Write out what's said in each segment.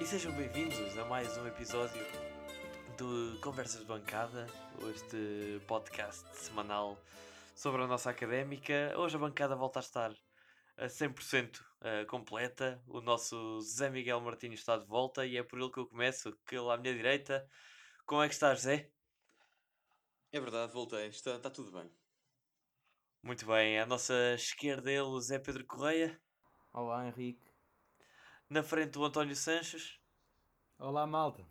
E sejam bem-vindos a mais um episódio do Conversas de Bancada, este podcast semanal sobre a nossa académica. Hoje a bancada volta a estar a 100% eh, completa. O nosso Zé Miguel Martins está de volta e é por ele que eu começo, que ele à minha direita. Como é que estás, Zé? É verdade, voltei. Está, está tudo bem. Muito bem. À nossa esquerda ele, o Zé Pedro Correia. Olá, Henrique. Na frente o António Sanches. Olá, malta.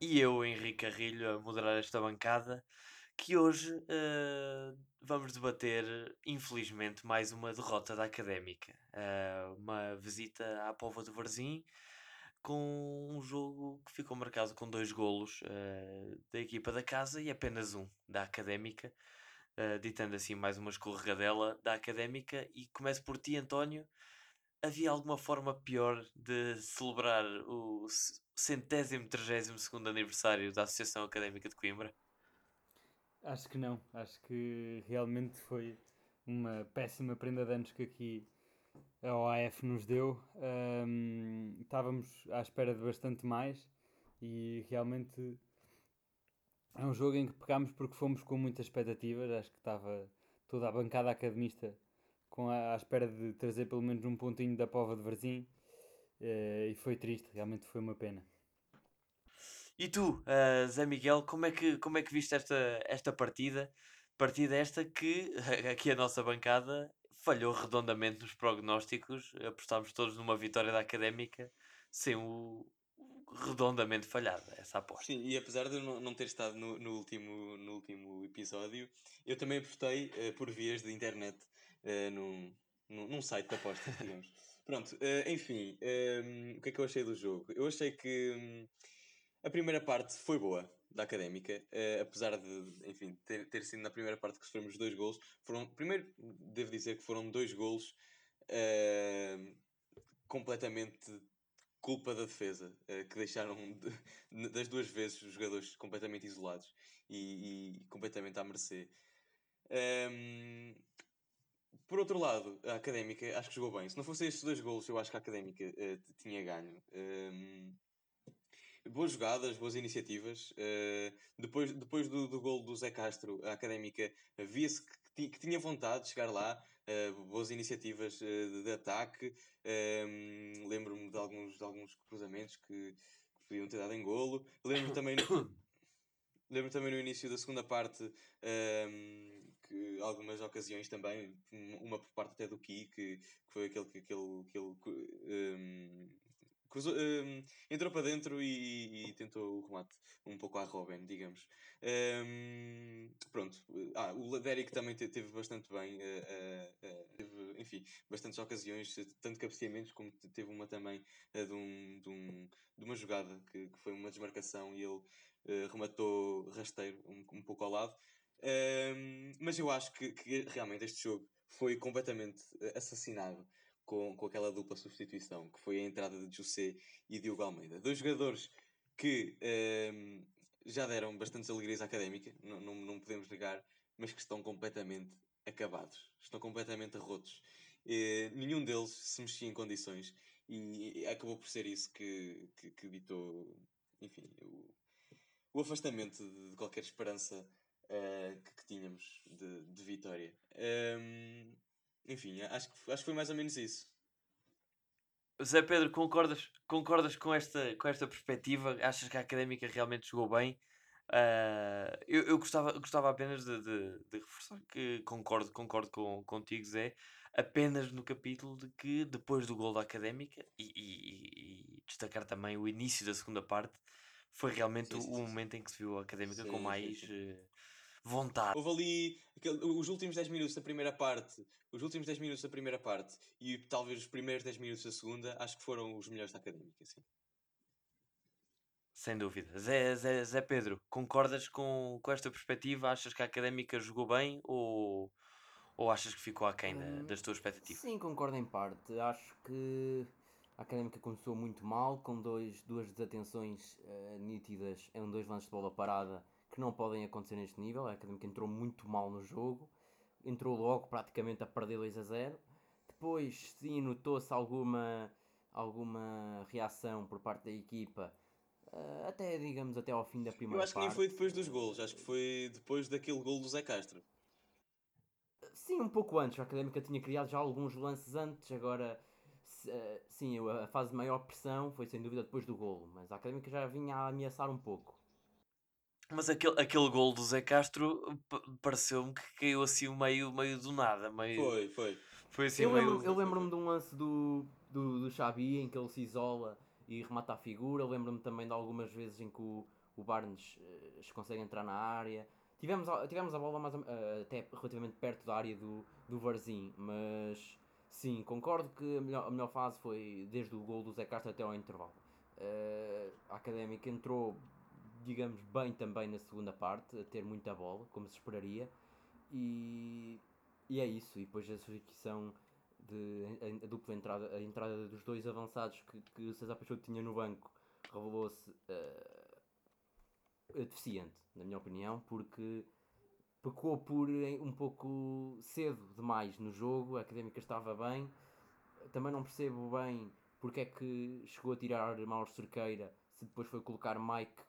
E eu, Henrique Carrilho, a moderar esta bancada, que hoje uh, vamos debater, infelizmente, mais uma derrota da Académica. Uh, uma visita à Pova do Varzim, com um jogo que ficou marcado com dois golos uh, da equipa da casa e apenas um da Académica, ditando assim mais uma escorregadela da Académica. E começo por ti, António havia alguma forma pior de celebrar o centésimo, trigésimo segundo aniversário da Associação Académica de Coimbra? Acho que não. Acho que realmente foi uma péssima prenda de anos que aqui a OAF nos deu. Um, estávamos à espera de bastante mais e realmente é um jogo em que pegámos porque fomos com muitas expectativas. Acho que estava toda a bancada academista com a, à espera de trazer pelo menos um pontinho da pova de Varzim uh, e foi triste, realmente foi uma pena. E tu, uh, Zé Miguel, como é que, como é que viste esta, esta partida? Partida esta que aqui a nossa bancada falhou redondamente nos prognósticos, apostámos todos numa vitória da Académica sem o, redondamente falhada essa aposta. Sim, e apesar de eu não ter estado no, no, último, no último episódio, eu também apostei uh, por vias de internet uh, num, num, num, site de apostas, digamos. Pronto, uh, enfim, um, o que é que eu achei do jogo? Eu achei que um, a primeira parte foi boa da Académica, uh, apesar de, enfim, ter, ter sido na primeira parte que sofremos dois golos. Foram, primeiro, devo dizer que foram dois golos completamente culpa da defesa, que deixaram de, das duas vezes os jogadores completamente isolados e, e completamente à mercê. Um, por outro lado, a Académica acho que jogou bem. Se não fossem estes dois golos, eu acho que a Académica uh, tinha ganho. Um, boas jogadas, boas iniciativas. Uh, depois depois do, do gol do Zé Castro, a Académica via-se que, que, tinha vontade de chegar lá. Uh, boas iniciativas de, de, ataque. Um, Lembro-me de alguns, de alguns cruzamentos que, que podiam ter dado em golo. Lembro-me também. Lembro também no início da segunda parte um, que algumas ocasiões também, uma por parte até do Ki, que, que foi aquele que aquele, aquele, um, cruzou, um, entrou para dentro e, e, tentou o remate um pouco à Robin, digamos. Um, pronto, ah, o Derek também teve bastante bem, uh, uh, teve, enfim, bastantes ocasiões, tanto cabeceamentos como teve uma também de, um, de, um, de uma jogada que, que foi uma desmarcação e ele rematou rasteiro um, um pouco ao lado. Um, mas eu acho que, que, realmente este jogo foi completamente eh, assassinado com, com aquela dupla substituição, que foi a entrada de José e Diogo Almeida. Dois jogadores que um, já deram bastantes alegrias à académica, não, não, não, podemos negar, mas que estão completamente acabados, estão completamente rotos. E, nenhum deles se mexia em condições e acabou por ser isso que, que, que enfim, o, o afastamento de qualquer esperança uh, que, que, tínhamos de, de vitória. Um, enfim, acho que, acho que foi mais ou menos isso. Zé Pedro, concordas, concordas com, esta, com esta perspectiva? Achas que a académica realmente jogou bem? Uh, eu, eu gostava, gostava apenas de, de, de, reforçar que concordo, concordo com, contigo, Zé, apenas no capítulo de que depois do gol da académica e, e, e destacar também o início da segunda parte, foi realmente sim, sim, o sim. momento em que se viu a académica com mais. Uh, vontade. Houve ali aquele, os últimos 10 minutos da primeira parte, os últimos 10 minutos da primeira parte e talvez os primeiros 10 minutos da segunda, acho que foram os melhores da académica, sim. Sem dúvida. Zé, Zé, Zé Pedro, concordas com, com esta perspectiva? Achas que a académica jogou bem ou, ou achas que ficou aquém hum, das tuas expectativas? Sim, concordo em parte. Acho que a académica começou muito mal, com dois, duas desatenções uh, nítidas em dois lances de bola parada que não podem acontecer neste nível. A Académica entrou muito mal no jogo, entrou logo praticamente a perder 2 a 0. Depois, sim, notou-se alguma, alguma reação por parte da equipa, uh, até digamos até ao fim da primeira Eu acho que parte. nem foi depois dos golos, acho que foi depois daquele gol do Zé Castro. Sim, um pouco antes. A Académica tinha criado já alguns lances antes, agora eh, sim, a fase de maior pressão foi sem dúvida depois do golo, mas a Académica já vinha a ameaçar um pouco. Mas aquele, aquele gol do Zé Castro pa- pareceu-me que caiu assim meio, meio do nada. Meio, Foi, foi. foi assim Eu meio. lembro- eu lembro-me de um lance do, do, do Xabi em que ele se isola e remata a figura. Eu Lembro-me também de algumas vezes em que o, o Barnes eh, consegue entrar na área. Tivemos, a- tivemos a bola mais, eh, até relativamente perto da área do, do Varzim, mas sim, concordo que a melhor, a melhor fase foi desde o gol do Zé Castro até ao intervalo. Eh, a Académica entrou, digamos, bem também na segunda parte, a ter muita bola, como se esperaria. E, e é isso. E depois a substituição de a, a dupla entrada, a entrada dos dois avançados que, que o César Peixoto tinha no banco revelou-se eh, deficiente, na minha opinião, porque pecou por eh, um pouco cedo demais no jogo, a Académica estava bem, também não percebo bem porque é que chegou a tirar Mauro Cerqueira se depois foi colocar Mike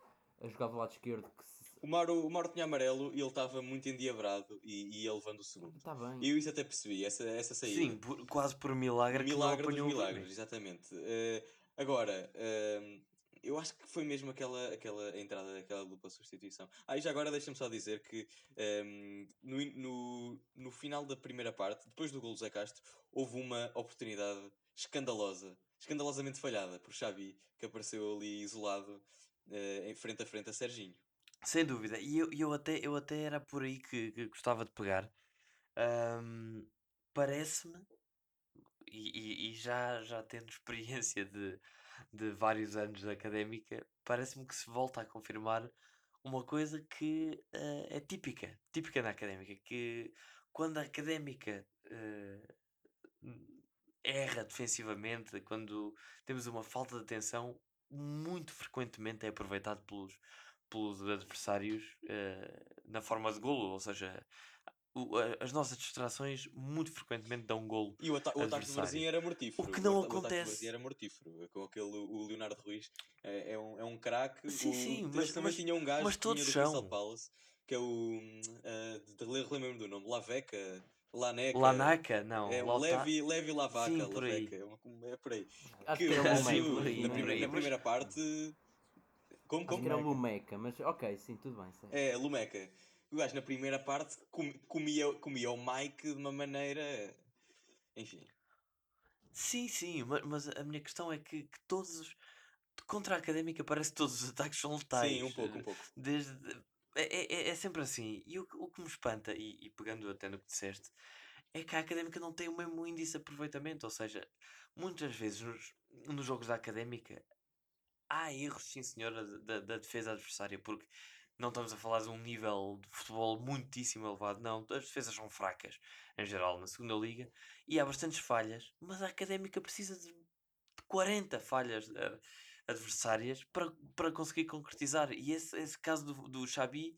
a jogar do lado esquerdo que se... O Mauro, o Mauro tinha amarelo e ele estava muito endiabrado e, e ia levando o segundo. Está bem. E eu isso até percebi, essa, essa saída. Sim, por- quase por milagre, milagre que dos milagres, exatamente. Eh, agora, ehm, eu acho que foi mesmo aquela, aquela entrada daquela dupla substituição. Ah, e já agora deixa-me só dizer que ehm, no, in- no, no final da primeira parte, depois do gol do Zé Castro, houve uma oportunidade escandalosa, escandalosamente falhada por Xavi, que apareceu ali isolado eh, em frente a frente a Serginho. Sem dúvida. E eu, eu, até, eu até era por aí que, que gostava de pegar. Ahm, Parece-me, e, e- e já, já tendo experiência de, de vários anos de académica, parece-me que se volta a confirmar uma coisa que eh, é típica, típica na académica, que quando a académica eh, erra defensivamente, quando temos uma falta de atenção, muito frequentemente é aproveitado pelos, pelos adversários eh, na forma de golo, ou seja, o- a- as nossas distrações muito frequentemente dão golo. E o, ata o ataque do. Varzim era mortífero. O que não do acontece. Varzim era mortífero. Com aquele, o Leonardo Ruiz é, é um, é um craque. Sim, o, sim, mas- também mas- tinham um gajo mas que vinha do todos Crystal são. Palace, que é o. hum, ah, de- de- relembro-me do nome, Laveca, Laneca. Lanaca, não. É um Levi, Levi Lavaca, Sim, por. Laveca, é, uma- é por aí. Acho Que era o Sim, por aí, na, por primeira, na mas- primeira parte. Como, como? que era o Lumeca. Mas ok, sim, tudo bem. sei. É, Lumeca. O gajo na primeira parte com- comia, comia o Mike de uma maneira. Enfim. Sim, sim, ma- mas, a minha questão é que, que todos os. Contra a académica parece que todos os ataques são letais. Sim, um pouco, um pouco. Desde, é, é, é sempre assim. E o, o que me espanta, e, e pegando até no que disseste, é que a académica não tem o mesmo índice de aproveitamento. Ou seja, muitas vezes nos, nos jogos da académica há erros, sim senhora, da, da defesa adversária, porque não estamos a falar de um nível de futebol muitíssimo elevado, não. As defesas são fracas, em geral, na segunda liga, e há bastantes falhas, mas a académica precisa de 40 falhas eh, adversárias para, para conseguir concretizar. E esse, esse caso do, do Xabi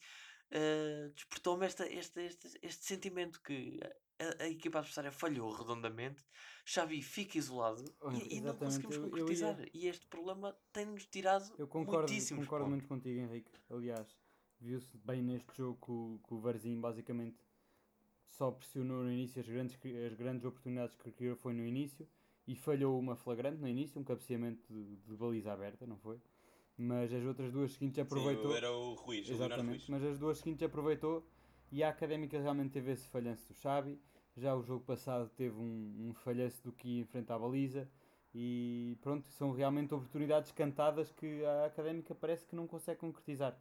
eh, despertou-me este, este, este sentimento que a, a equipa adversária falhou redondamente, Xavi fica isolado Olha, e, e não conseguimos eu- eu ia- concretizar. E este problema tem-nos tirado Eu concordo, concordo pontos. muito contigo, Henrique. Aliás, viu-se bem neste jogo que o, que o Varzim basicamente só pressionou no início as grandes, as grandes oportunidades que criou foi no início e falhou uma flagrante no início, um cabeceamento de, de baliza aberta, não foi? Mas as outras duas seguintes aproveitou. Sim, era o Ruiz, o Exatamente, Ruiz. mas as duas seguintes aproveitou e a Académica realmente teve esse falhanço do Xavi. Já o jogo passado teve um, um falhanço do que enfrentar a baliza e pronto, são realmente oportunidades cantadas que a Académica parece que não consegue concretizar.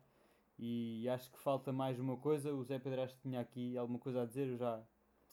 E acho que falta mais uma coisa. O Zé Pedrasto tinha aqui alguma coisa a dizer, eu já.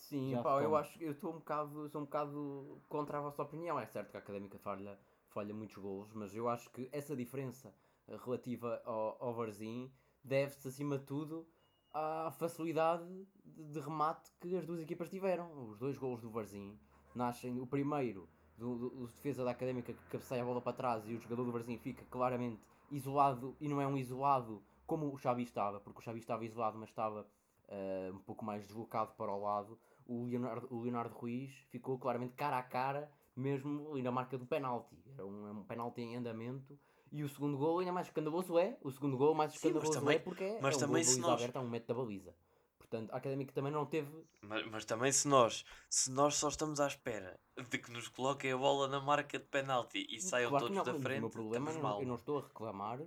Sim, Já pá, eu acho que eu estou um bocado, sou um bocado contra a vossa opinião. É certo que a Académica falha, falha muitos golos, mas eu acho que essa diferença relativa ao, ao Varzim deve-se, acima de tudo, à facilidade de, de remate que as duas equipas tiveram. Os dois golos do Varzim nascem, o primeiro do, do, do defesa da Académica que cabeceia a bola para trás e o jogador do Varzim fica claramente isolado e não é um isolado como o Xavi estava, porque o Xavi estava isolado, mas estava eh, um pouco mais deslocado para o lado. O Leonardo, o Leonardo Ruiz ficou claramente cara a cara, mesmo ali na marca do penalti. Era um, é um penalti em andamento. E o segundo gol ainda mais escandaloso é. O segundo gol mais Sim, escandaloso também- é porque é, mas é um também gol se nós- Alberto a um metro da baliza. Portanto, a Académica também não teve Mas, mas também se nós, se nós só estamos à espera de que nos coloquem a bola na marca de penalti e saiam Claro todos não, da frente, O meu problema eu eu não estou a reclamar.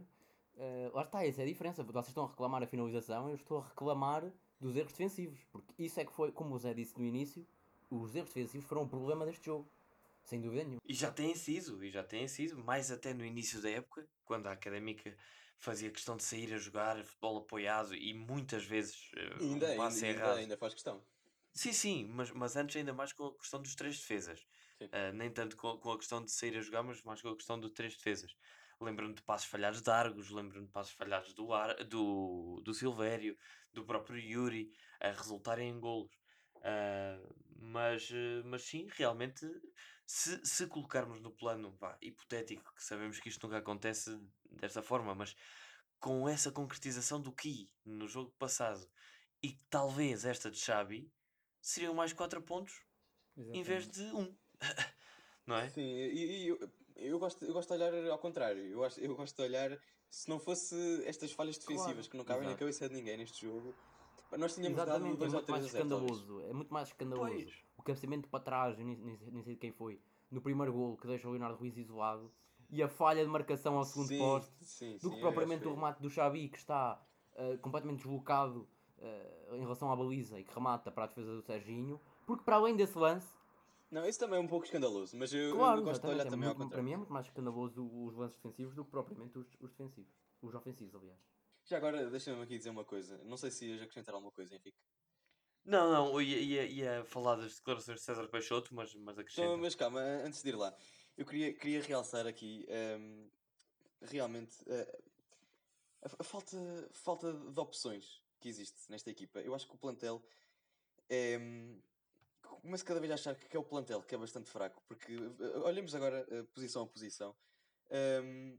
eh, lá está, essa é a diferença. Vocês estão a reclamar a finalização, eu estou a reclamar dos erros defensivos. Porque isso é que foi, como o Zé disse no início, os erros defensivos foram o problema deste jogo. Sem dúvida nenhuma. E já têm sido, e já têm sido, mais até no início da época, quando a Académica fazia questão de sair a jogar futebol apoiado e muitas vezes E ainda, um ainda, passe ainda, errado. ainda faz questão. Sim, sim, mas, mas antes ainda mais com a questão dos três defesas. Ah, nem tanto com, com a questão de sair a jogar, mas mais com a questão do três defesas. Lembro-me de passos falhados de Argos, lembro-me de passos falhados do, Ar, do, do Silvério, do próprio Yuri, a resultarem em golos. Ah, mas, eh, mas sim, realmente, se, se colocarmos no plano vá, hipotético, que sabemos que isto nunca acontece desta forma, mas com essa concretização do Ki no jogo passado e talvez esta de Xabi, seriam mais 4 pontos em vez de 1. Um. não é? Sim, e, e eu, eu, gosto, eu gosto de olhar ao contrário. Eu, acho, eu gosto de olhar, se não fosse estas falhas defensivas Claro, que não cabem na exato. cabeça de ninguém neste jogo, nós tínhamos dado Exatamente, é 2 ou muito 3 mais a 0. talvez. escandaloso. É muito mais escandaloso. Pois. O cabeceamento para trás, nem, nem, sei- nem sei de quem foi, no primeiro gol que deixa o Leonardo Ruiz isolado, e a falha de marcação ao segundo Sim, poste, sim, do sim, que eu propriamente acho o remate do Xavi, que está eh, completamente deslocado eh, em relação à baliza e que remata para a defesa do Serginho, porque para além desse lance, Não, isso também é um pouco escandaloso, mas eu, claro, eu gosto de olhar é também ao muito- para contrário. mim é muito mais escandaloso os lances defensivos do que propriamente os, os defensivos. Os ofensivos, aliás. Já agora, deixa-me aqui dizer uma coisa. Não sei se ias acrescentar alguma coisa, Henrique. Não, não, eu ia, ia, ia falar das declarações de César Peixoto, mas, mas. Então, mas calma, antes de ir lá, eu queria, queria realçar aqui ehm, realmente eh, a, a falta, falta de opções que existe nesta equipa. Eu acho que o plantel é. hum, Começo cada vez a achar que é o plantel que é bastante fraco, porque eh, olhemos agora eh, posição a posição. Ehm,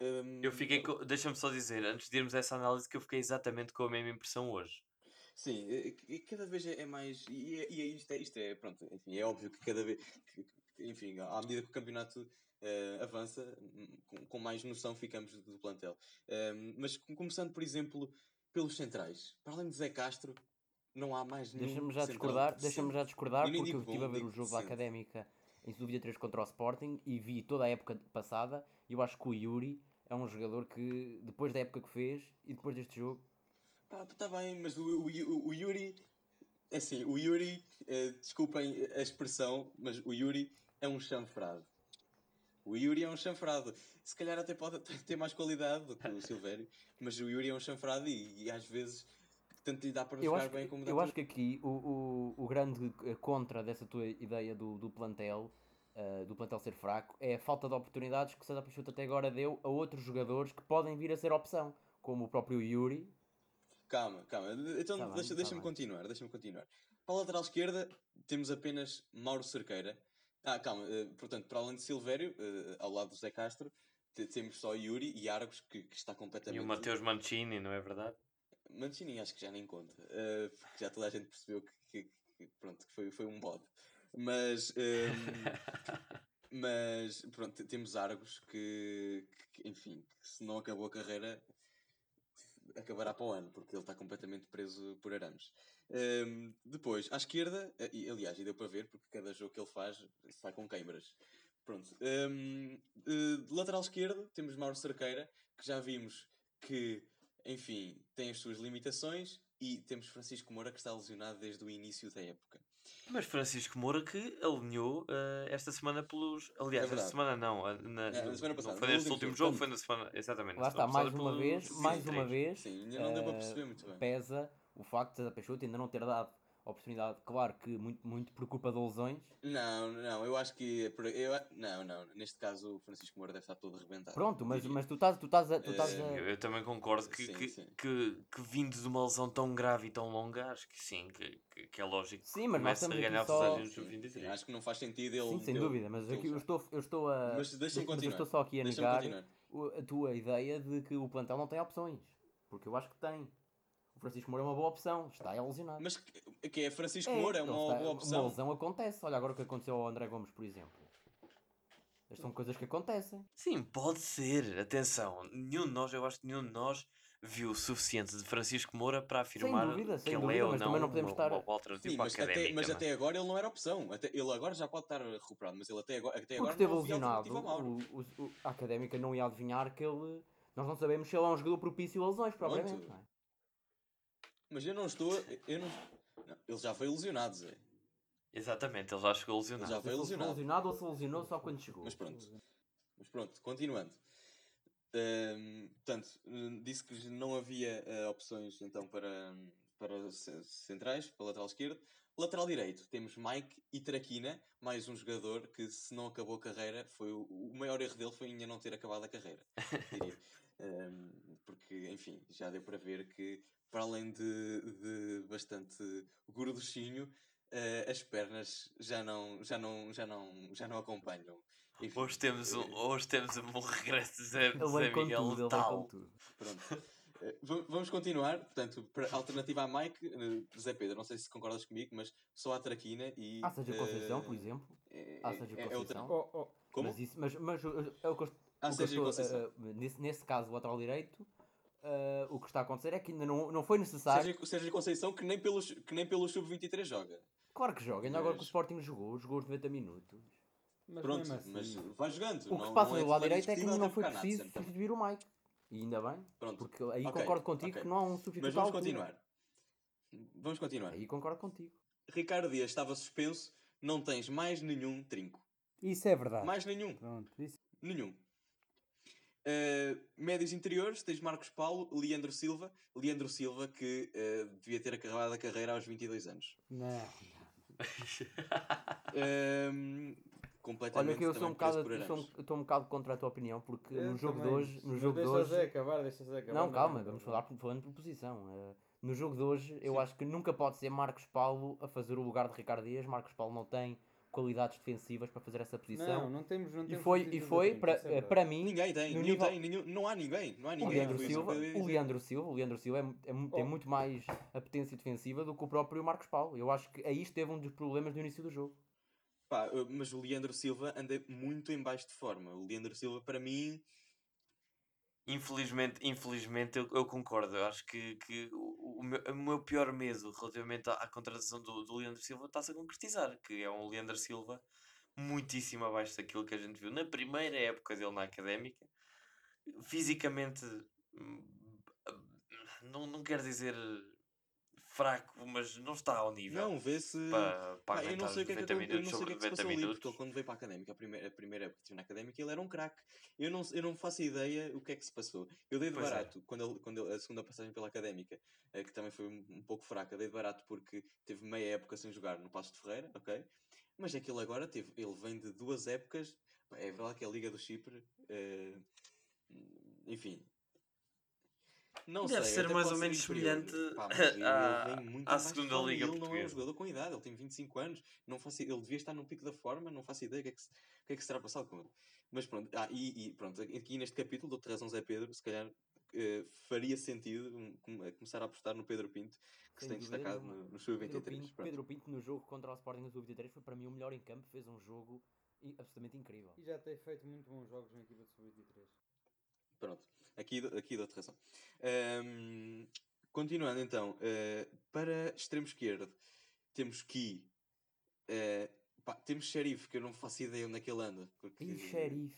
ehm, Eu fiquei com... Deixa-me só dizer, antes de irmos a essa análise, que eu fiquei exatamente com a mesma impressão hoje. Sim, e- cada vez é é mais. E, é- e isto, é, isto é, pronto, enfim, é óbvio que cada vez. que- enfim, à medida que o campeonato eh, avança, com, com mais noção ficamos do plantel. Ehm, mas com- começando, por exemplo, pelos centrais. Para além de Zé Castro, não há mais nenhum. Deixa-me já discordar, deixa-me já discordar porque eu estive a ver o jogo da. Académica em Sub 3 contra o Sporting e vi toda a época passada e eu acho que o Yuri é um jogador que depois da época que fez e depois deste jogo Pá, tá bem, mas o, o, o- o Yuri. é Assim, o Yuri, eh, desculpem a expressão, mas o Yuri é um chanfrado. O Yuri é um chanfrado. Se calhar até pode ter mais qualidade do que o Silvério, mas o Yuri é um chanfrado e, e às vezes tanto lhe dá para eu jogar acho, que, bem como dá eu para... acho que aqui o, o, o grande contra dessa tua ideia do, do plantel eh, do plantel ser fraco é a falta de oportunidades que o César Peixoto até agora deu a outros jogadores que podem vir a ser opção como o próprio Yuri Calma, calma. Então Tá bem, deixa- tá deixa-me bem. continuar, deixa-me continuar. Para a lateral esquerda temos apenas Mauro Cerqueira. Ah, calma, eh, portanto, para além de Silvério, eh, ao lado do Zé Castro, te- temos só Yuri e Argos, que, que está E completamente... o Mateus Mancini, não é verdade? Mancini acho que já nem conta, eh, porque já toda a gente percebeu que, que- que, pronto, que foi, foi um bode. Mas, ehm, mas pronto, te- temos Argos que, que, enfim, que se não acabou a carreira, acabará para o ano, porque ele está completamente preso por arames. Ehm, depois, à esquerda, eh, e, aliás, e deu para ver, porque cada jogo que ele faz sai com queimbras. Pronto. ehm, eh, de lateral esquerdo, temos Mauro Cerqueira, que já vimos que enfim, tem as suas limitações e temos Francisco Moura que está lesionado desde o início da época. Mas Francisco Moura que alinhou eh, esta semana pelos. Aliás, É esta semana não. Na, É, na no- semana não passada, foi no neste último último jogo. foi na semana. Exatamente. lá está, mais uma pelo vez, Sim, mais uma três. vez Sim, ainda não deu para eh, perceber muito bem. pesa o facto de César Peixoto ainda não ter dado oportunidade, claro que muito, muito por culpa de lesões. Não, não, eu acho que. é Eu, não, não, neste caso o Francisco Moura deve estar todo arrebentado. Pronto, mas, mas tu estás, tu estás a. Tu estás a... Eu, eu também concordo que, Sim, que, sim. Que, que vindo de uma lesão tão grave e tão longa, acho que sim, que, que, que é lógico Sim, mas começa a ganhar só- vantagem no Sim, sim, sub-23. acho que não faz sentido ele. Sim, sem ele- dúvida, mas aqui eu estou, eu estou a. Mas deixa-me continuar. estou só aqui a negar a tua ideia de que o plantel não tem opções. Porque eu acho que tem. O Francisco Moura é uma boa opção, está lesionado. Mas que, que é Francisco É, Moura, é uma está- boa Uma opção. lesão acontece. Olha agora o que aconteceu ao André Gomes, por exemplo. Estas são coisas que acontecem. Sim, pode ser. Atenção, nenhum de nós, eu acho que nenhum de nós viu o suficiente de Francisco Moura para afirmar dúvida, que sem ele dúvida, é ou mas não não podemos uma, estar- uma alternativa Sim, a mas até, mas não é? até agora ele não era opção. Até, ele agora já pode estar recuperado, mas ele até agora, até agora não havia lesionado, o, o- o- a académica não ia adivinhar que ele. Nós não sabemos se ele é um jogador propício a lesões, propriamente. Pronto. não é? Mas eu não estou. Eu não, não, ele já foi lesionado, Zé. Exatamente, ele já chegou lesionado. Já Não sei foi se ele lesionado. lesionado ou se lesionou só quando chegou. Mas pronto. Mas pronto, continuando. Ahm, portanto, disse que não havia ah, opções então para, para ce- centrais, para lateral esquerdo. Lateral direito, temos Mike e Traquina, mais um jogador que, se não acabou a carreira, foi o, o maior erro dele foi ainda não ter acabado a carreira. Ahm, porque, enfim, já deu para ver que, para além de, de bastante gorduchinho, ah, as pernas já não, já não, já não, já não acompanham. Enfim, Hoje temos um, eh, hoje temos um regresso de Zé, Zé Miguel letal. Pronto. Eh, va- Vamos continuar. Portanto, para alternativa a Mike, eh, Zé Pedro, não sei se concordas comigo, mas só a Traquina e. Ah, seja Conceição, por eh, exemplo. É, Ah, seja é- é outra. Conceição. Oh, oh, Como? Mas, isso, mas, mas é o que eu, Ah, Sérgio estou, Conceição. uh, nesse, nesse caso, o lateral direito, uh, o que está a acontecer é que ainda não, não foi necessário. Sérgio, Sérgio Conceição, que nem pelo, que nem pelo Sub-23 joga. Claro que joga, ainda agora que o Mas- Sporting jogou, jogou os 90 minutos. mas Pronto, assim, mas vai jogando. O que não- se passa não é do lado direito é que não foi preciso substituir o Mike. E ainda bem, Pronto. porque aí Ok, concordo contigo ok. que não há um substituto Mas vamos continuar. Vamos continuar. Aí concordo contigo. Ricardo Dias estava suspenso, não tens mais nenhum trinco. Isso é verdade. Mais nenhum. Pronto, isso Nenhum. Uh, médios interiores, tens Marcos Paulo, Leandro Silva. Leandro Silva que uh, devia ter acabado a carreira aos 22 anos. não. Um, completamente Olha que eu sou um bocado, um- estou um bocado contra a tua opinião, porque Eu no jogo de também. hoje, no jogo de hoje, Zé acabar, deixa Zé acabar. Não, calma, não- vamos falar por- falando por posição. No jogo de hoje, eu acho que nunca pode ser Marcos Paulo a fazer o lugar de Ricardo Dias. Marcos Paulo não tem qualidades defensivas para fazer essa Não, posição. não temos, não e temos foi, e foi assim, para, isso é eh, para mim, Ninguém tem, no nenhum nível- tem, nenhum, não há ninguém. Não há o ninguém. Leandro, Foi isso Silva, o. Leandro Silva, o Leandro Silva é é mu- tem Oh. muito mais apetência defensiva do que o próprio Marcos Paulo. Eu acho que aí esteve um dos problemas do início do jogo. Pá, mas o Leandro Silva anda muito em baixo de forma. O Leandro Silva, para mim, Infelizmente, infelizmente eu, eu concordo. Eu acho que, que o, meu, o meu pior medo relativamente à, à contratação do, do Leandro Silva está-se a concretizar, que é um Leandro Silva muitíssimo abaixo daquilo que a gente viu na primeira época dele na académica. Fisicamente, hum, não, não quero dizer fraco, mas não está ao nível não, vê-se. para, para Pá, eu não sei o que é que, 90 acon- eu não sei o que, é que se 90 passou ali, minutos. porque ele quando veio para a académica, a primeira, a primeira época que estive na académica, ele era um craque. Eu não, eu não faço ideia o que é que se passou. Eu dei de Pois é. barato, quando, ele, quando ele- a segunda passagem pela académica, eh, que também foi um, pouco fraca, dei de barato porque teve meia época sem jogar no Passo de Ferreira, ok? Mas é que ele agora teve, ele vem de duas épocas, é verdade que é a Liga do Chipre, eh, enfim. Não Deve sei, ser mais ou menos semelhante Pá, à- à segunda forma Liga Ele não é um jogador com idade, ele tem 25 anos, não faço, ele devia estar no pico da forma, não faço ideia o que é que, se- que, é que se terá passado com ele. Mas pronto, ah, e, e pronto, aqui neste capítulo, dou-te razão, Zé Pedro, se calhar eh, faria sentido um, com- começar a apostar no Pedro Pinto, que se tem dúvida destacado no, no Pedro Sub-23. Pinto, pronto. Pedro Pinto no jogo contra o Sporting no Sub-23 foi para mim o melhor em campo, fez um jogo absolutamente incrível. E já tem feito muito bons jogos na equipa de sub-23. Pronto, aqui, aqui dou-te razão. Ahm, continuando então, eh, para extremo esquerdo, temos Ki, eh, pá, temos Sheriff, que eu não faço ideia onde é que ele anda, porque E xerife.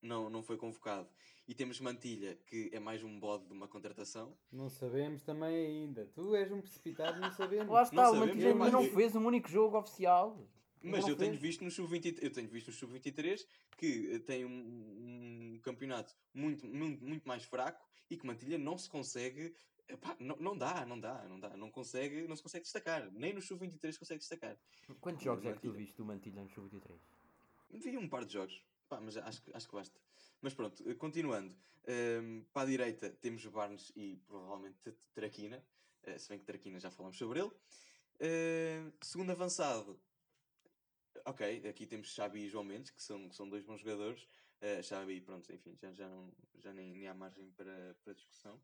não, não foi convocado. E temos Mantilha, que é mais um bode de uma contratação. Não sabemos também ainda. Tu és um precipitado, não sabemos. Lá está, o sabemos, Mantilha ainda não fez um único jogo oficial. Mas eu tenho visto no Sub-23, eu tenho visto no Sub-23 que eh, tem um, um campeonato muito, muito, muito mais fraco e que Mantilha não se consegue, epá, não, não dá, não dá, não dá, não consegue, não se consegue destacar, nem no Sub-23 consegue destacar. Quantos jogos é que tu viste do Mantilha no Sub-23? Vi um par de jogos, pá, mas acho, que- acho que basta. Mas pronto, eh, continuando, ehm, para a direita temos Barnes e provavelmente Traquina, eh, se bem que Traquina já falamos sobre ele. Eh, segundo avançado, ok, aqui temos Xabi e João Mendes, que são, que são dois bons jogadores. Eh, Xabi, pronto, enfim, já, já, não, já nem, nem há margem para, para discussão.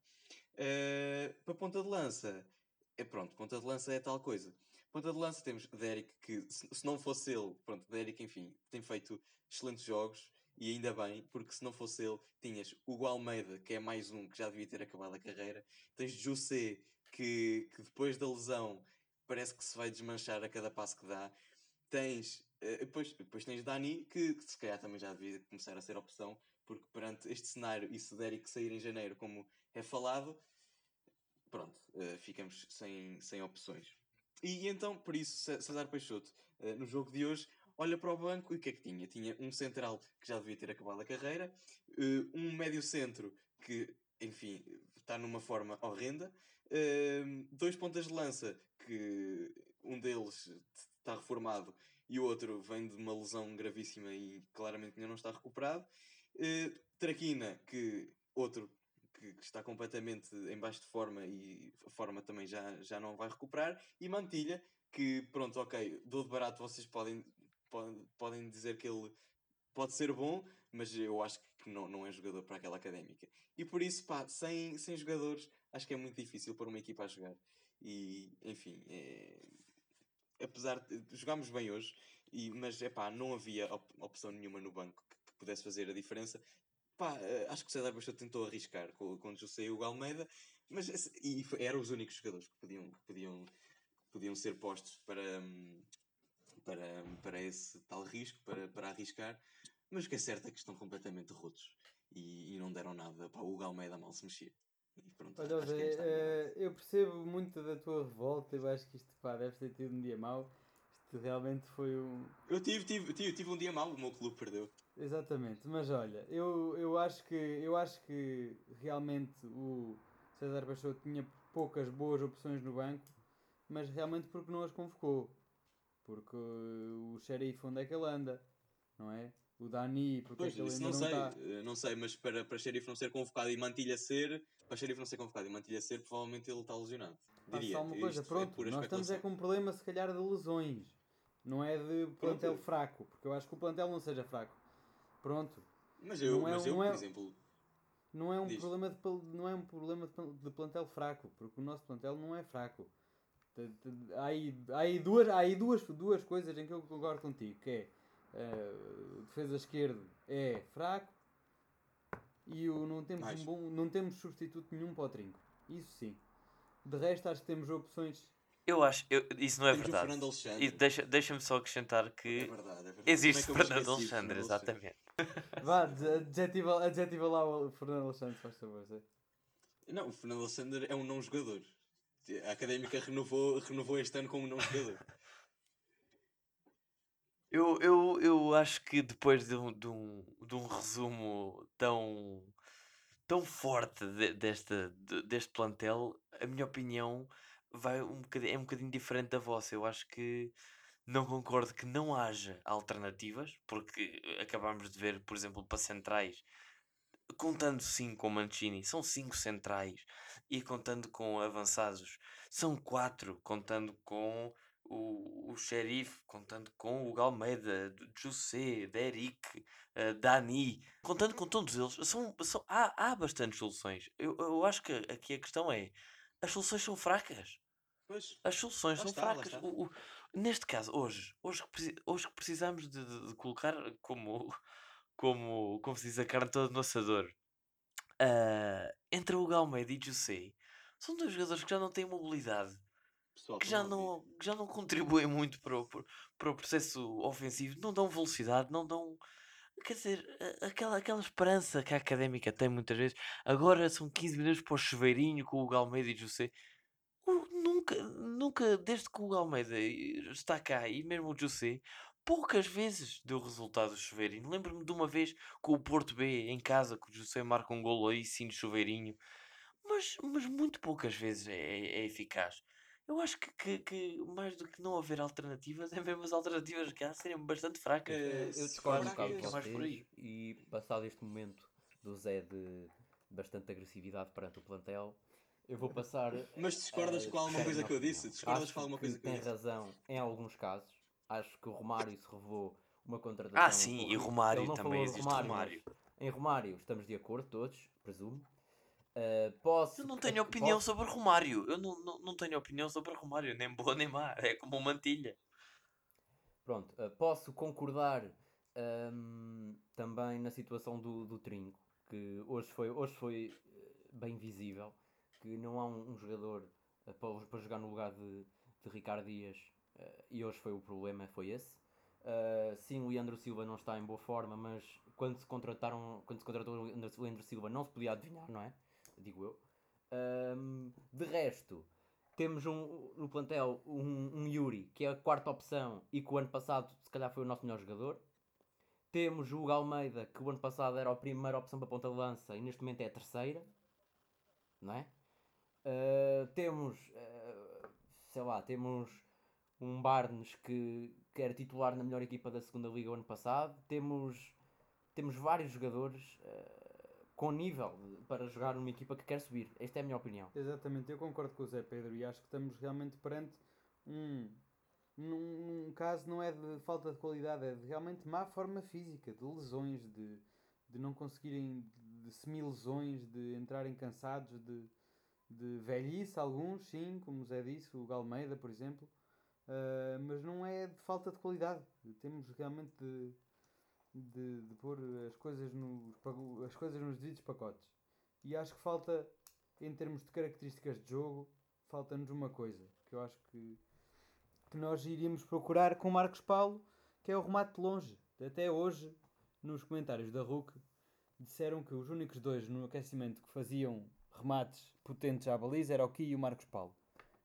Uh, para ponta de lança, é pronto, ponta de lança é tal coisa. Ponta de lança temos Derek, que se, se não fosse ele, pronto, Derek, enfim, tem feito excelentes jogos e ainda bem, porque se não fosse ele, tinhas o Almeida, que é mais um que já devia ter acabado a carreira, tens José, que, que depois da lesão parece que se vai desmanchar a cada passo que dá, tens, uh, depois, depois tens Dani, que, que, se calhar também já devia começar a ser opção, porque perante este cenário e se Derek sair em janeiro, como é falado, pronto, uh, ficamos sem, sem opções. E então, por isso, César Peixoto, uh, no jogo de hoje, olha para o banco e o que é que tinha? Tinha um central que já devia ter acabado a carreira, uh, um médio centro que, enfim, está numa forma horrenda, dois pontas de lança que um deles está reformado e o outro vem de uma lesão gravíssima e claramente ainda não está recuperado. Traquina, que outro que, que, está completamente em baixo de forma e a forma também já, já não vai recuperar. E Mantilha, que pronto, ok, dou de barato, vocês podem, podem, podem dizer que ele pode ser bom, mas eu acho que não, não é jogador para aquela académica. E por isso, pá, sem, sem jogadores, acho que é muito difícil para uma equipa a jogar. E, enfim, é... apesar de jogámos bem hoje, e, mas é pá, não havia op opção nenhuma no banco que, que pudesse fazer a diferença. Pá, eh, acho que o César Bastante tentou arriscar quando José e o Almeida, mas e eram os únicos jogadores que podiam, que podiam, que podiam ser postos para, hum, para, para esse tal risco, para, para arriscar. Mas o que é certo é que estão completamente rotos e, e não deram nada. Pá, o Almeida mal se mexia. Pronto, Olha, Zé, uh, eu percebo muito da tua revolta. Eu acho que isto pá, deve ter tido um dia mau. Isto realmente foi um. Eu tive, tive, tive, tive um dia mau, o meu clube perdeu. Exatamente, mas olha, eu, eu, acho que, eu acho que realmente o César Peixoto tinha poucas boas opções no banco, mas realmente porque não as convocou. Porque o xerife onde é que ele anda, não é? O Dani, porque pois, é que ele isso não, não sei, está... não sei, mas para, para xerife não ser convocado e mantilha ser, para xerife não ser convocado e mantilha ser, provavelmente ele está lesionado. Diria, só uma coisa, pronto, é nós estamos é com um problema se calhar de lesões, não é de plantel pronto. fraco, porque eu acho que o plantel não seja fraco. Pronto. Mas eu, não é, mas eu não por é, exemplo. Não é um problema, de, não é um problema de plantel fraco, porque o nosso plantel não é fraco. Há aí, há aí, duas, há aí duas, duas coisas em que eu concordo contigo, que é uh, defesa esquerdo é fraco e o, não, temos um bom, não temos substituto nenhum para o trinco. Isso sim. De resto acho que temos opções eu acho, eu, isso não é verdade. Fernando Alexandre. E deixa, deixa-me só acrescentar que é verdade, é verdade. existe é Fernando Alexandre, exatamente. Vá, adjetiva, adjetiva lá o Fernando Alexandre, faz favor. Não, o Fernando Alexandre é um não jogador. A académica renovou, renovou este ano como um não jogador. Eu, eu, eu acho que depois de um, de um, de um resumo tão, tão forte de, deste, de, deste plantel, a minha opinião vai um bocadinho, é um bocadinho diferente da vossa. Eu acho que não concordo que não haja alternativas, porque acabamos de ver, por exemplo, para centrais, contando sim com Mancini, são cinco centrais, e contando com avançados, são quatro, contando com o, o Xerife, contando com o Galmeida, José, Derek, uh, Dani, contando com todos eles, são, são, há, há bastantes soluções. Eu, eu acho que aqui a questão é as soluções são fracas. Pois. As soluções são está, fracas. O, o, neste caso, hoje, hoje, hoje que precisamos de, de, de, colocar como, como, como se diz a carne toda no assador. Uh, entre o Galmeida e o José, são dois jogadores que já não têm mobilidade. Pessoal, que já não, que já não contribuem muito para o, para o processo ofensivo, não dão velocidade, não dão, Quer dizer, aquela, aquela esperança que a académica tem muitas vezes. Agora são 15 minutos para o chuveirinho com o Galmeida e José. nunca, nunca, desde que o Galmeida está cá e mesmo o José, poucas vezes deu resultado o chuveirinho. Lembro-me de uma vez com o Porto B em casa, que o José marca um golo aí sim de chuveirinho. Mas, mas muito poucas vezes é, é eficaz. Eu acho que, que, que, mais do que não haver alternativas, é mesmo as alternativas que há serem bastante fracas. É, eu discordo um bocado com vocês e passado este momento do Zé de bastante agressividade perante o plantel, eu vou passar. Mas discordas com alguma coisa que eu disse? Discordas acho com alguma coisa que, que eu disse? Tem razão em alguns casos. Acho que o Romário se revelou uma contradição. Ah, sim, e Romário também existe Romário. Romário. Em Romário estamos de acordo, todos, presumo. Uh, posso, Eu não tenho ac- opinião posso- sobre Romário. Eu não, não, não tenho opinião sobre Romário, nem boa nem má. É como uma mantilha. Pronto, uh, posso concordar ahm, também na situação do, do Trinco, que hoje foi, hoje foi eh, bem visível, que não há um, um jogador eh, para, para jogar no lugar de, de Ricardo Dias, eh, e hoje foi o problema, foi esse. Uh, sim, o Leandro Silva não está em boa forma, mas quando se contrataram, quando se contratou o Leandro Silva não se podia adivinhar, não é? Digo eu. Ahm, de resto, temos um, no plantel um, um Yuri, que é a quarta opção e que o ano passado se calhar foi o nosso melhor jogador. Temos o Hugo Almeida, que o ano passado era a primeira opção para ponta de lança e neste momento é a terceira. Não é? Uh, temos, uh, sei lá, temos um Barnes que, que era titular na melhor equipa da segunda liga o ano passado. Temos, temos vários jogadores uh, com nível para jogar numa equipa que quer subir. Esta é a minha opinião. Exatamente, eu concordo com o Zé Pedro e acho que estamos realmente perante um. Num, num caso não é de falta de qualidade, é de realmente má forma física, de lesões, de, de não conseguirem, de semi-lesões, de entrarem cansados, de, de velhice, alguns, sim, como o Zé disse, o Galmeida, por exemplo, uh, mas não é de falta de qualidade. Temos realmente de, de, de pôr as coisas, nos, as coisas nos devidos pacotes. E acho que falta, em termos de características de jogo, falta-nos uma coisa que eu acho que, que nós iríamos procurar com o Marcos Paulo, que é o remate de longe. Até hoje, nos comentários da RUC, disseram que os únicos dois no aquecimento que faziam remates potentes à baliza era o Ki e o Marcos Paulo.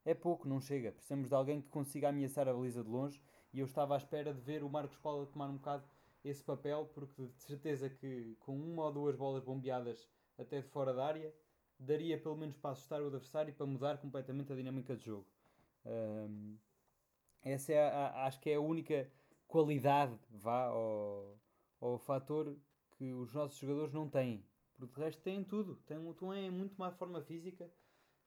É pouco, não chega. Precisamos de alguém que consiga ameaçar a baliza de longe e eu estava à espera de ver o Marcos Paulo a tomar um bocado esse papel, porque de certeza que com uma ou duas bolas bombeadas até de fora da área, daria pelo menos para assustar o adversário e para mudar completamente a dinâmica de jogo. Ahm, essa é a, acho que é a única qualidade, vá, ou fator que os nossos jogadores não têm. Porque de resto têm tudo. Têm, têm muito má forma física.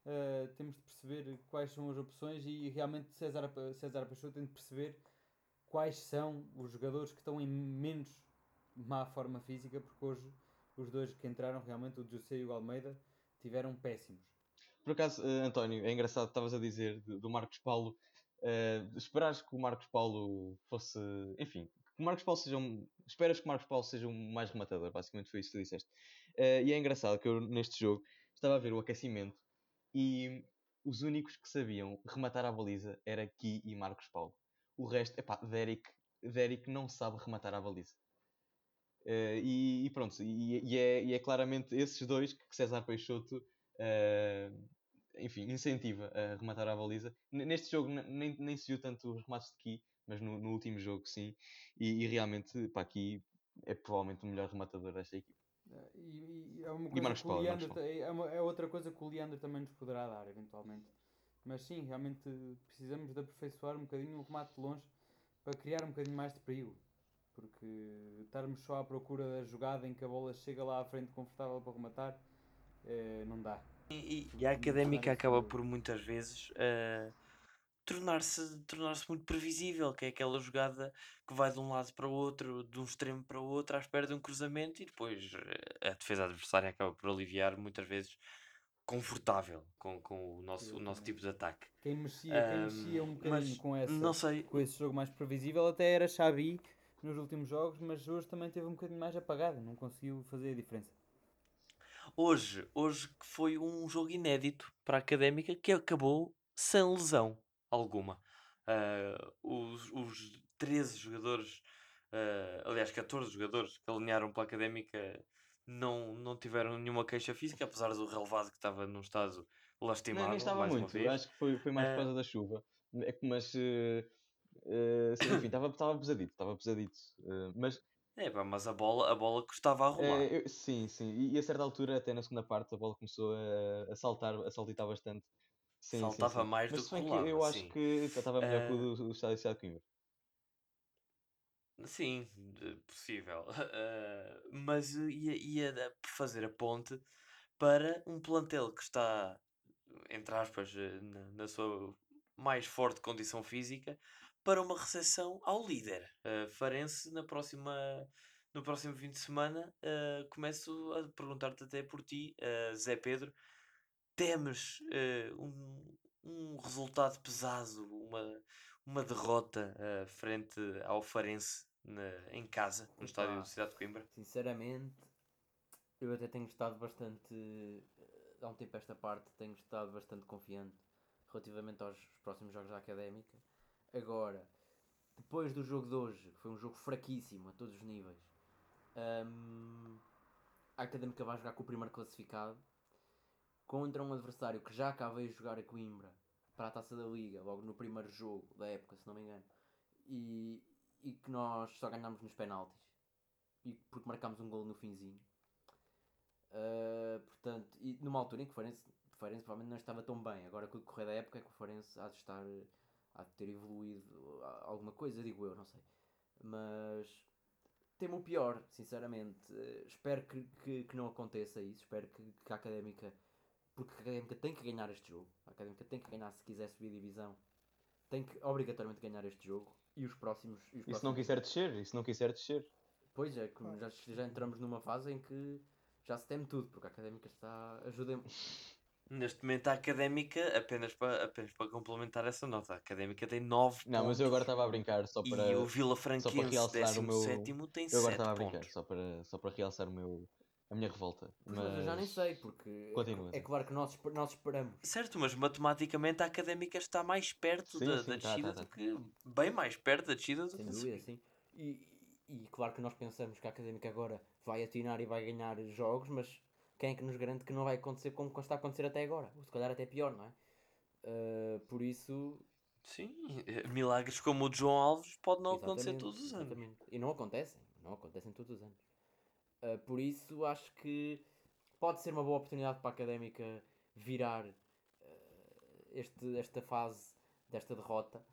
Uh, temos de perceber quais são as opções e realmente César, César Peixoto tem de perceber quais são os jogadores que estão em menos má forma física, porque hoje os dois que entraram realmente, o José e o Almeida, tiveram péssimos. Por acaso, eh, António, é engraçado, estavas a dizer do Marcos Paulo. eh, esperares que o Marcos Paulo fosse. Enfim, que o Marcos Paulo seja um. Esperas que o Marcos Paulo seja um mais rematador, basicamente foi isso que tu disseste. Eh, e é engraçado que eu, neste jogo, estava a ver o aquecimento e os únicos que sabiam rematar a baliza era Ki e Marcos Paulo. O resto, epá, Derek, Derek não sabe rematar a baliza. Eh, e, e pronto, e, e é, e é claramente esses dois que César Peixoto eh, enfim, incentiva a rematar a baliza. Neste jogo nem, nem se viu tanto os remates de Ki, mas no, no último jogo sim. E, realmente, pá, Ki é provavelmente o melhor rematador desta equipe. Uh, E, é uma coisa Paulo, Leandro é, uma- é outra coisa que o Leandro também nos poderá dar, eventualmente. Mas sim, realmente precisamos de aperfeiçoar um bocadinho o remate de longe para criar um bocadinho mais de perigo. Porque estarmos só à procura da jogada em que a bola chega lá à frente confortável para rematar, eh, não dá. E, e- a académica acaba por muitas vezes eh, tornar-se tornar-se muito previsível, que é aquela jogada que vai de um lado para o outro, de um extremo para o outro, à espera de um cruzamento, e depois eh, a defesa adversária acaba por aliviar, muitas vezes confortável com, com o, nosso, o nosso Exatamente. tipo de ataque. Quem mexia, quem mexia um bocadinho com, essa, Não sei, com esse jogo mais previsível até era Xavi nos últimos jogos, mas hoje também teve um bocadinho mais apagado, não conseguiu fazer a diferença. hoje, hoje que foi um jogo inédito para a académica que acabou sem lesão alguma. Ah, os, os 13 jogadores, ah, aliás, 14 jogadores que alinharam para a académica não, não tiveram nenhuma queixa física, apesar do relevado que estava num estado lastimado. nem estava mais uma muito, acho que foi, foi mais por causa da chuva. É mas, eh, eh, sim, enfim, estava estava pesadito, estava pesadito. Eh, mas É, pá, mas a bola, a bola custava a rolar. Eh, eu- sim, sim. E, a certa altura, até na segunda parte, a bola começou a, a saltar, a saltitar bastante. Sim, sim, Saltava sim. mais Mas do que que rolava, eu acho sim. que estava melhor que o Eh, do, do Estádio de Coimbra. Sim, possível. Eh, mas ia, ia fazer a ponte para um plantel que está, entre aspas, eh, na, na sua mais forte condição física, para uma recepção ao líder, eh, Farense, na próxima, no próximo fim de semana, eh, começo a perguntar-te até por ti, Zé Pedro, temes um, um resultado pesado, uma, uma derrota frente ao Farense na- em casa, no estádio da Cidade de Coimbra? Sinceramente, eu até tenho estado bastante. eh, Há um tempo esta parte, tenho estado bastante confiante relativamente aos próximos jogos da Académica. Agora, depois do jogo de hoje, que foi um jogo fraquíssimo a todos os níveis, hum, a Académica vai jogar com o primeiro classificado contra um adversário que já cá veio jogar a Coimbra para a taça da Liga, logo no primeiro jogo da época, se não me engano, e, e que nós só ganhámos nos penaltis e porque marcámos um gol no finzinho. Uh, portanto, e numa altura em que o Farense, Farense provavelmente não estava tão bem. Agora com o decorrer da época é que o Farense há de estar há de ter evoluído alguma coisa, digo eu, não sei. Mas temo o pior, sinceramente. Uh, espero que, que, que não aconteça isso. Espero que, que a Académica. Porque a Académica tem que ganhar este jogo. A Académica tem que ganhar se quiser subir divisão. Tem que obrigatoriamente ganhar este jogo. E os próximos. E os E se não próximos- quiser descer, e se não quiser descer. Pois é, que já, já entramos numa fase em que já se teme tudo, porque a académica está. ajuda Neste momento, a Académica, apenas para, apenas para complementar essa nota, a Académica tem 9 Não, mas eu agora estava a brincar só para. E o Vila Franquense, realçar o meu- 17 tem Eu agora 7 estava a brincar, pontos. só para, só para realçar o meu, a minha revolta. Mas eu já nem sei, porque Continua. é claro que nós, nós esperamos. Certo, mas matematicamente a Académica está mais perto Sim, da, sim, da tá, descida tá, do tá. que. bem mais perto da descida do Sem que. dúvida, sim. E, e claro que nós pensamos que a académica agora vai atinar e vai ganhar jogos, mas quem é que nos garante que não vai acontecer como está a acontecer até agora? Ou se calhar até pior, não é? Uh, por isso. Sim, eh, milagres como o de João Alves pode não acontecer todos os anos. exatamente. E não acontecem, não acontecem todos os anos. Uh, por isso acho que pode ser uma boa oportunidade para a académica virar uh, este, esta fase desta derrota,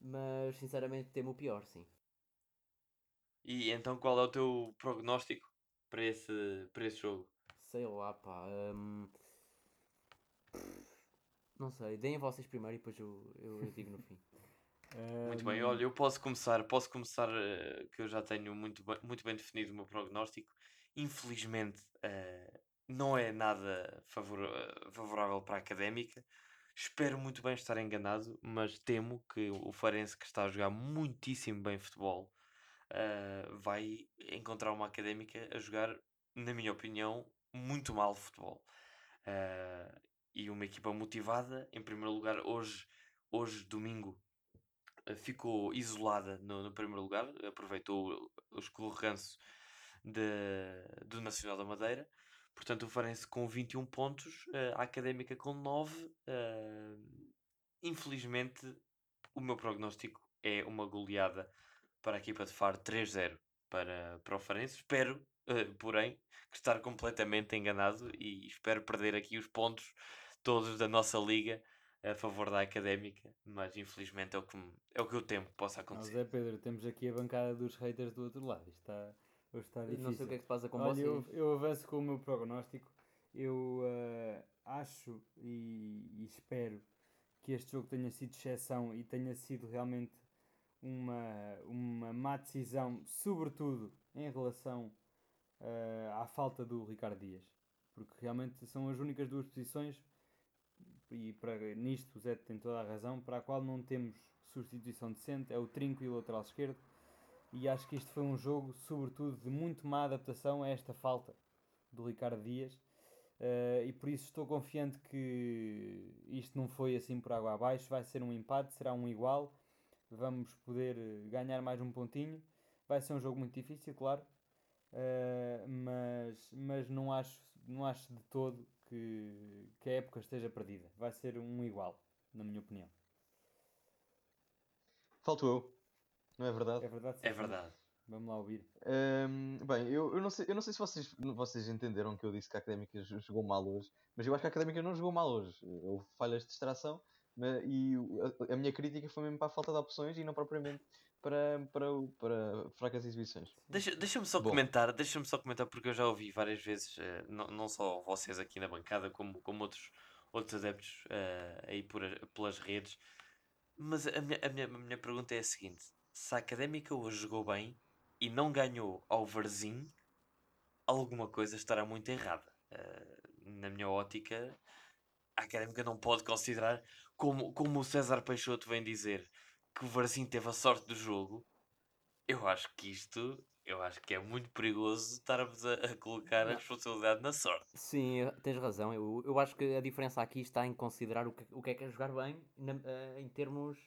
mas sinceramente temo o pior, sim. E então qual é o teu prognóstico para esse, para esse jogo? Sei lá, pá. hum, Não sei, deem vocês primeiro e depois eu, eu, eu digo no fim. Muito bem, Ahm, olha, eu posso começar, posso começar eh, que eu já tenho muito bem, muito bem definido o meu prognóstico. Infelizmente, eh, não é nada favor- eh, favorável para a académica. Espero muito bem estar enganado, mas temo que o Farense, que está a jogar muitíssimo bem futebol, eh, vai encontrar uma académica a jogar, na minha opinião, muito mal futebol. Eh, e uma equipa motivada, em primeiro lugar, hoje, hoje domingo, ficou isolada no, no primeiro lugar, aproveitou o escorreganço de- do Nacional da Madeira. Portanto, o Farense com 21 pontos, eh, a Académica com 9. eh, infelizmente, o meu prognóstico é uma goleada para a equipa de Faro 3-0 para, para o Farense. Espero, eh, porém, que estar completamente enganado e espero perder aqui os pontos todos da nossa liga a favor da académica, mas infelizmente é o que, é o que eu temo que possa acontecer. Zé Pedro, temos aqui a bancada dos haters do outro lado. Isto está, hoje está difícil. não sei o que é que se passa com Olha, vocês. eu, eu avanço com o meu prognóstico. Eu eh, acho e, e espero que este jogo tenha sido exceção e tenha sido realmente uma, uma má decisão, sobretudo em relação eh, à falta do Ricardo Dias. Porque realmente são as únicas duas posições, e para, nisto o Zé tem toda a razão, para a qual não temos substituição decente, é o trinco e o lateral esquerdo. E acho que isto foi um jogo, sobretudo, de muito má adaptação a esta falta do Ricardo Dias. Eh, e por isso estou confiante que isto não foi assim por água abaixo. Vai ser um empate, será um igual. Vamos poder eh, ganhar mais um pontinho. Vai ser um jogo muito difícil, claro. Eh, mas mas não, acho, não acho de todo que, que a época esteja perdida. Vai ser um igual, na minha opinião. Falto eu. Não é verdade? É verdade? É Sérgio? verdade. Vamos lá ouvir. Hum, bem, eu, eu, não sei, eu não sei se vocês, vocês entenderam que eu disse que a Académica jo- jogou mal hoje, mas eu acho que a Académica não jogou mal hoje. Houve falhas de distração mas, e a, a minha crítica foi mesmo para a falta de opções e não propriamente para, para, o- para fracas exibições. Deixa- Deixa-me só Bom. comentar, deixa-me só comentar porque eu já ouvi várias vezes, eh, não, não só vocês aqui na bancada, como, como outros, outros adeptos eh, aí por, pelas redes. Mas a minha, a, minha, a minha pergunta é a seguinte: se a académica hoje jogou bem, e não ganhou ao Varzim, alguma coisa estará muito errada. Eh, na minha ótica, a Académica não pode considerar, como, como o César Peixoto vem dizer, que o Varzim teve a sorte do jogo. Eu acho que isto, eu acho que é muito perigoso estarmos a, a colocar a responsabilidade na sorte. Sim, tens razão. Eu, eu acho que a diferença aqui está em considerar o que, o que é que é jogar bem na- eh, em termos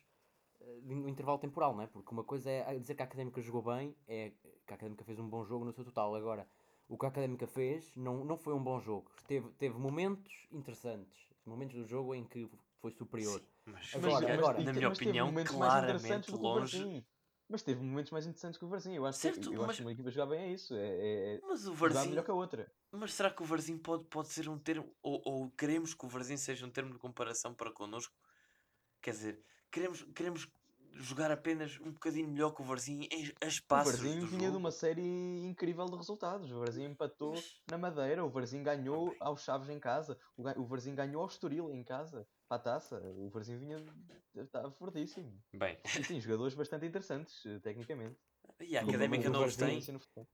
um intervalo temporal, não é? Porque uma coisa é dizer que a Académica jogou bem, é que a Académica fez um bom jogo no seu total. Agora, o que a Académica fez não, não foi um bom jogo. Teve, teve momentos interessantes, momentos do jogo em que foi superior. Sim, mas, Agora, fica, agora. e na minha mas teve opinião, momentos mais interessantes claramente do que o longe. Varzim. Mas teve momentos mais interessantes que o Varzim. Eu acho, Certo, que, eu mas- acho que uma equipa jogar bem é isso. É, é, é Mas o jogar Varzim, melhor que a outra. mas será que o Varzim pode, pode ser um termo, ou, ou queremos que o Varzim seja um termo de comparação para connosco? Quer dizer, queremos, queremos jogar apenas um bocadinho melhor que o Varzim em a O espaços Varzim vinha de jogo? uma série incrível de resultados. O Varzim empatou Mas- na Madeira, o Varzim ganhou aos Chaves em casa, o, o Varzim ganhou ao Estoril em casa, para a taça. O Varzim vinha, estava fortíssimo. Bem, E tem jogadores bastante interessantes, eh, tecnicamente. e a Sim, Académica o não os tem?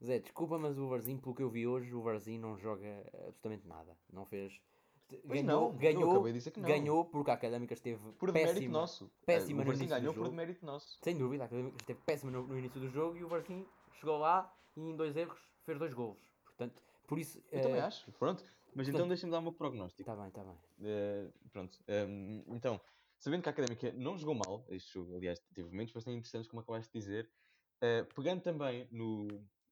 Zé, desculpa, mas o Varzim, pelo que eu vi hoje, o Varzim não joga absolutamente nada. Não fez. Pois Ganhou, não, ganhou, não. ganhou porque a Académica esteve Por péssima. nosso. péssima no o Varzim do ganhou por jogo. demérito nosso. Sem dúvida, a Académica esteve péssima no, no início do jogo e o Varzim chegou lá e em dois erros fez dois golos. Portanto, por isso. Eu também eh, acho. Pronto. Mas então deixa-me dar o meu prognóstico. Tá bem, tá bem. Eh, pronto. Ehm, então, sabendo que a Académica não jogou mal este jogo, aliás, teve momentos bastante interessantes, como acabaste de dizer, eh, pegando também no,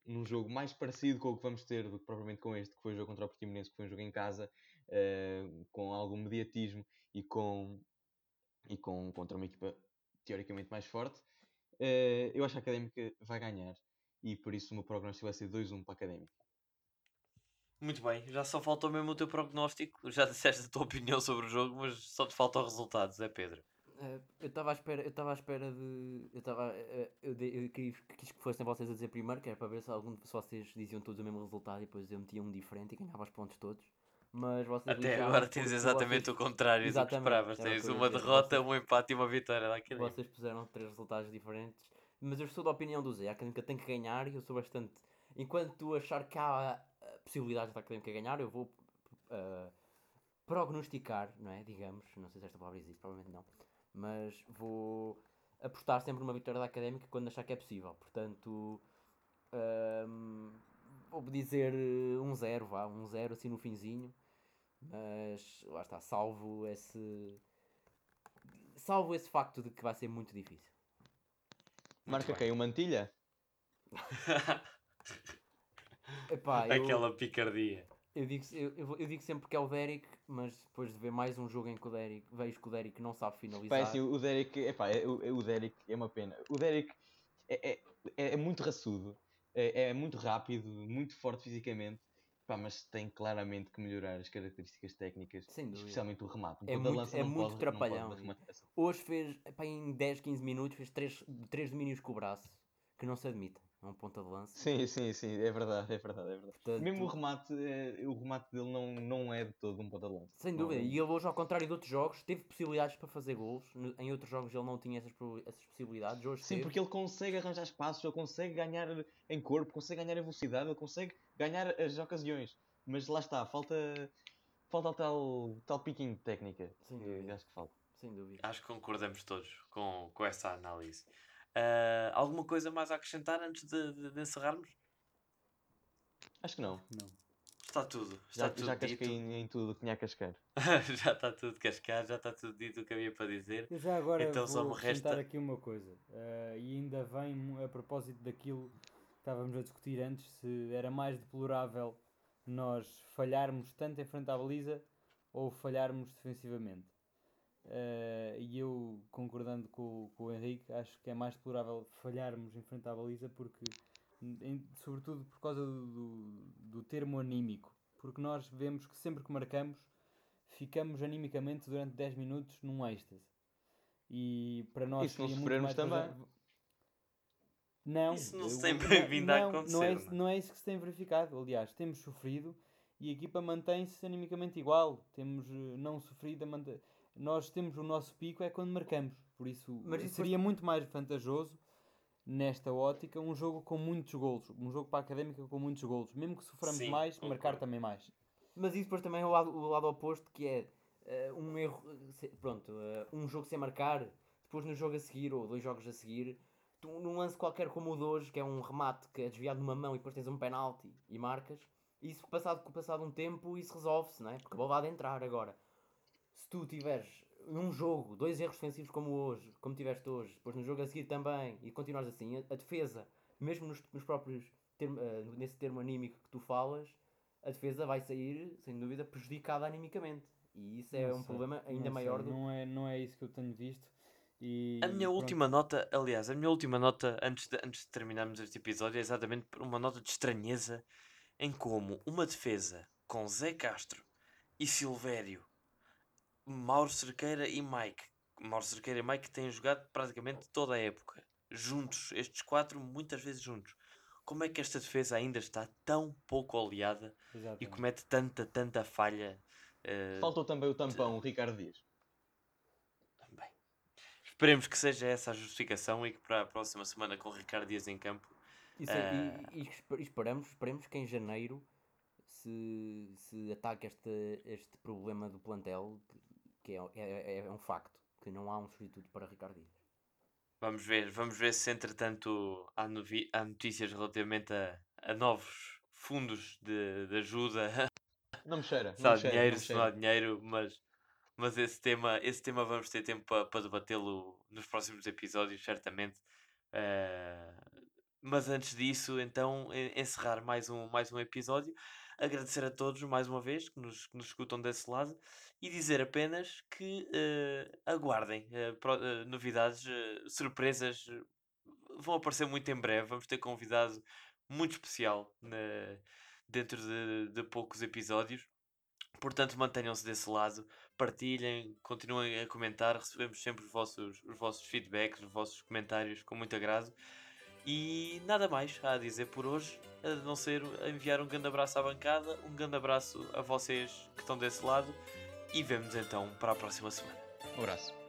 num jogo mais parecido com o que vamos ter do que propriamente com este, que foi o jogo contra o Portimonense, que foi um jogo em casa, eh, com algum mediatismo e com e com contra uma equipa teoricamente mais forte, eh, eu acho que a Académica vai ganhar e por isso o meu prognóstico vai ser 2-1 para a Académica. Muito bem, já só faltou mesmo o teu prognóstico. Já disseste a tua opinião sobre o jogo, mas só te faltam resultados, é Pedro? Eh, eu estava à espera, eu estava à espera de. Eu estava. eh, eu, de- eu quis, quis que fossem vocês a dizer primeiro, que era para ver se algum se vocês diziam todos o mesmo resultado e depois eu metia um diferente e ganhava os pontos todos. Mas vocês Até agora tens exatamente vocês- o contrário do que Exatamente, esperavas. Tens uma derrota, vocês- um empate e uma vitória daquele. Vocês puseram três resultados diferentes, mas eu sou da opinião do Zé. A Académica tem que ganhar e eu sou bastante. Enquanto achar que há uh, possibilidades da Académica ganhar, eu vou uh, prognosticar, não é? Digamos, não sei se esta palavra existe, provavelmente não, mas vou apostar sempre numa vitória da Académica quando achar que é possível. Portanto, um, vou dizer uh, um zero, vá, um zero assim no finzinho, mas lá está, salvo esse salvo esse facto de que vai ser muito difícil. Marca quem? O Mantilha? Epá, eu, Aquela picardia. eu, digo, eu, eu, digo sempre que é o Derek, mas depois de ver mais um jogo em que o Derek, vejo que o Derek não sabe Pá, finalizar. é assim, o Derek, epá, é, o, é- o Derek é uma pena. O Derek é, é, é- é muito raçudo, é, é muito rápido, muito forte fisicamente, pá, mas tem claramente que melhorar as características técnicas, especialmente o remate. É muito- é muito pode- trapalhão, Hoje fez, epá, em 10, 15 minutos, fez 3, três domínios com o braço, que não se admite. É um ponta de lança. Sim, sim, sim, é verdade, é verdade, é verdade. Portanto, Mesmo o remate, é, o remate dele não, não é de todo um ponta de lança. Sem Não dúvida. é. E ele hoje, ao contrário de outros jogos, teve possibilidades para fazer golos. No- Em outros jogos ele não tinha essas, essas possibilidades. Hoje Sim, teve. porque ele consegue arranjar espaços, ele consegue ganhar em corpo, consegue ganhar em velocidade, ele consegue ganhar as ocasiões. Mas lá está, falta, falta tal, tal picking de técnica. Sem dúvida. acho que falta. Sem dúvida. Acho que concordamos todos com, com essa análise. Ah, alguma coisa mais a acrescentar antes de, de- de encerrarmos? Acho que não. Não. Está tudo. Está Já, tudo já dito. casquei em, em tudo o que tinha a cascar. já está tudo cascado, já está tudo dito o que havia para dizer. Eu já agora Então só vou me acrescentar resta- aqui uma coisa. eh, e ainda vem a propósito daquilo que estávamos a discutir antes, se era mais deplorável nós falharmos tanto em frente à baliza ou falharmos defensivamente. Eh, e eu, concordando com, com o Henrique, acho que é mais deplorável falharmos em frente à baliza porque, em- sobretudo por causa do, do, do termo anímico. Porque nós vemos que sempre que marcamos ficamos animicamente durante 10 minutos num êxtase. E para nós E se não prazer- também? Não, Isso não se tem vindo a não, Não acontecer, é, não isso- é? não é isso que se tem verificado. Aliás, temos sofrido e a equipa mantém-se animicamente igual. Temos eh, não sofrido a mante- Nós temos o nosso pico é quando marcamos. Por isso Mas isso seria muito mais vantajoso nesta ótica, um jogo com muitos golos. Um jogo para a Académica com muitos golos. Mesmo que soframos Sim, mais, marcar concordo. também mais. Mas isso depois também é o lado, o lado oposto, que é eh, um erro, eh, se- pronto, eh, um jogo sem marcar, depois no jogo a seguir, ou dois jogos a seguir, tu, num lance qualquer como o de hoje, que é um remate que é desviado numa mão e depois tens um penalti e marcas, isso passado, passado um tempo, isso resolve-se, não é? Porque a bola há de entrar agora. Se tu tiveres num jogo dois erros defensivos como hoje, como tiveste hoje, depois no jogo a seguir também, e continuares assim, a, a defesa, mesmo nos, nos próprios, termo, eh, nesse termo anímico que tu falas, a defesa vai sair, sem dúvida, prejudicada animicamente. E isso é Não um sei, problema ainda sei, maior do Não é, não é isso que eu tenho visto. E, A minha pronto. última nota, aliás, a minha última nota antes de, antes de terminarmos este episódio é exatamente por uma nota de estranheza em como uma defesa com Zé Castro e Silvério, Mauro Cerqueira e Mike, Mauro Cerqueira e Mike têm jogado praticamente toda a época, juntos, estes quatro muitas vezes juntos. Como é que esta defesa ainda está tão pouco oleada e Exatamente. comete tanta, tanta falha? eh, Faltou também o tampão, o Ricardo Dias. Bem, esperemos que seja essa a justificação e que para a próxima semana com o Ricardo Dias em campo. Isso Ah. e, e espe- esperamos, esperemos que em janeiro se, se ataque este, este problema do plantel, que, que é, é, é um facto, que não há um substituto para Ricardo Dias. Vamos ver, vamos ver se entretanto há, novi- há notícias relativamente a, a novos fundos de, de ajuda, Não me cheira. se Não há dinheiro, se não há dinheiro, mas, mas esse tema, esse tema vamos ter tempo para, para debatê-lo nos próximos episódios, certamente. Eh, mas antes disso, então, en- encerrar mais um, mais um episódio. Agradecer a todos mais uma vez que nos, que nos escutam desse lado e dizer apenas que eh, aguardem eh, pro- eh, novidades, surpresas vão aparecer muito em breve. Vamos ter convidado muito especial na- dentro de, de poucos episódios. Portanto, mantenham-se desse lado, partilhem, continuem a comentar, recebemos sempre os vossos, os vossos feedbacks, os vossos comentários com muito agrado. E nada mais há a dizer por hoje, a não ser enviar um grande abraço à bancada, um grande abraço a vocês que estão desse lado e vemos então para a próxima semana. Um abraço.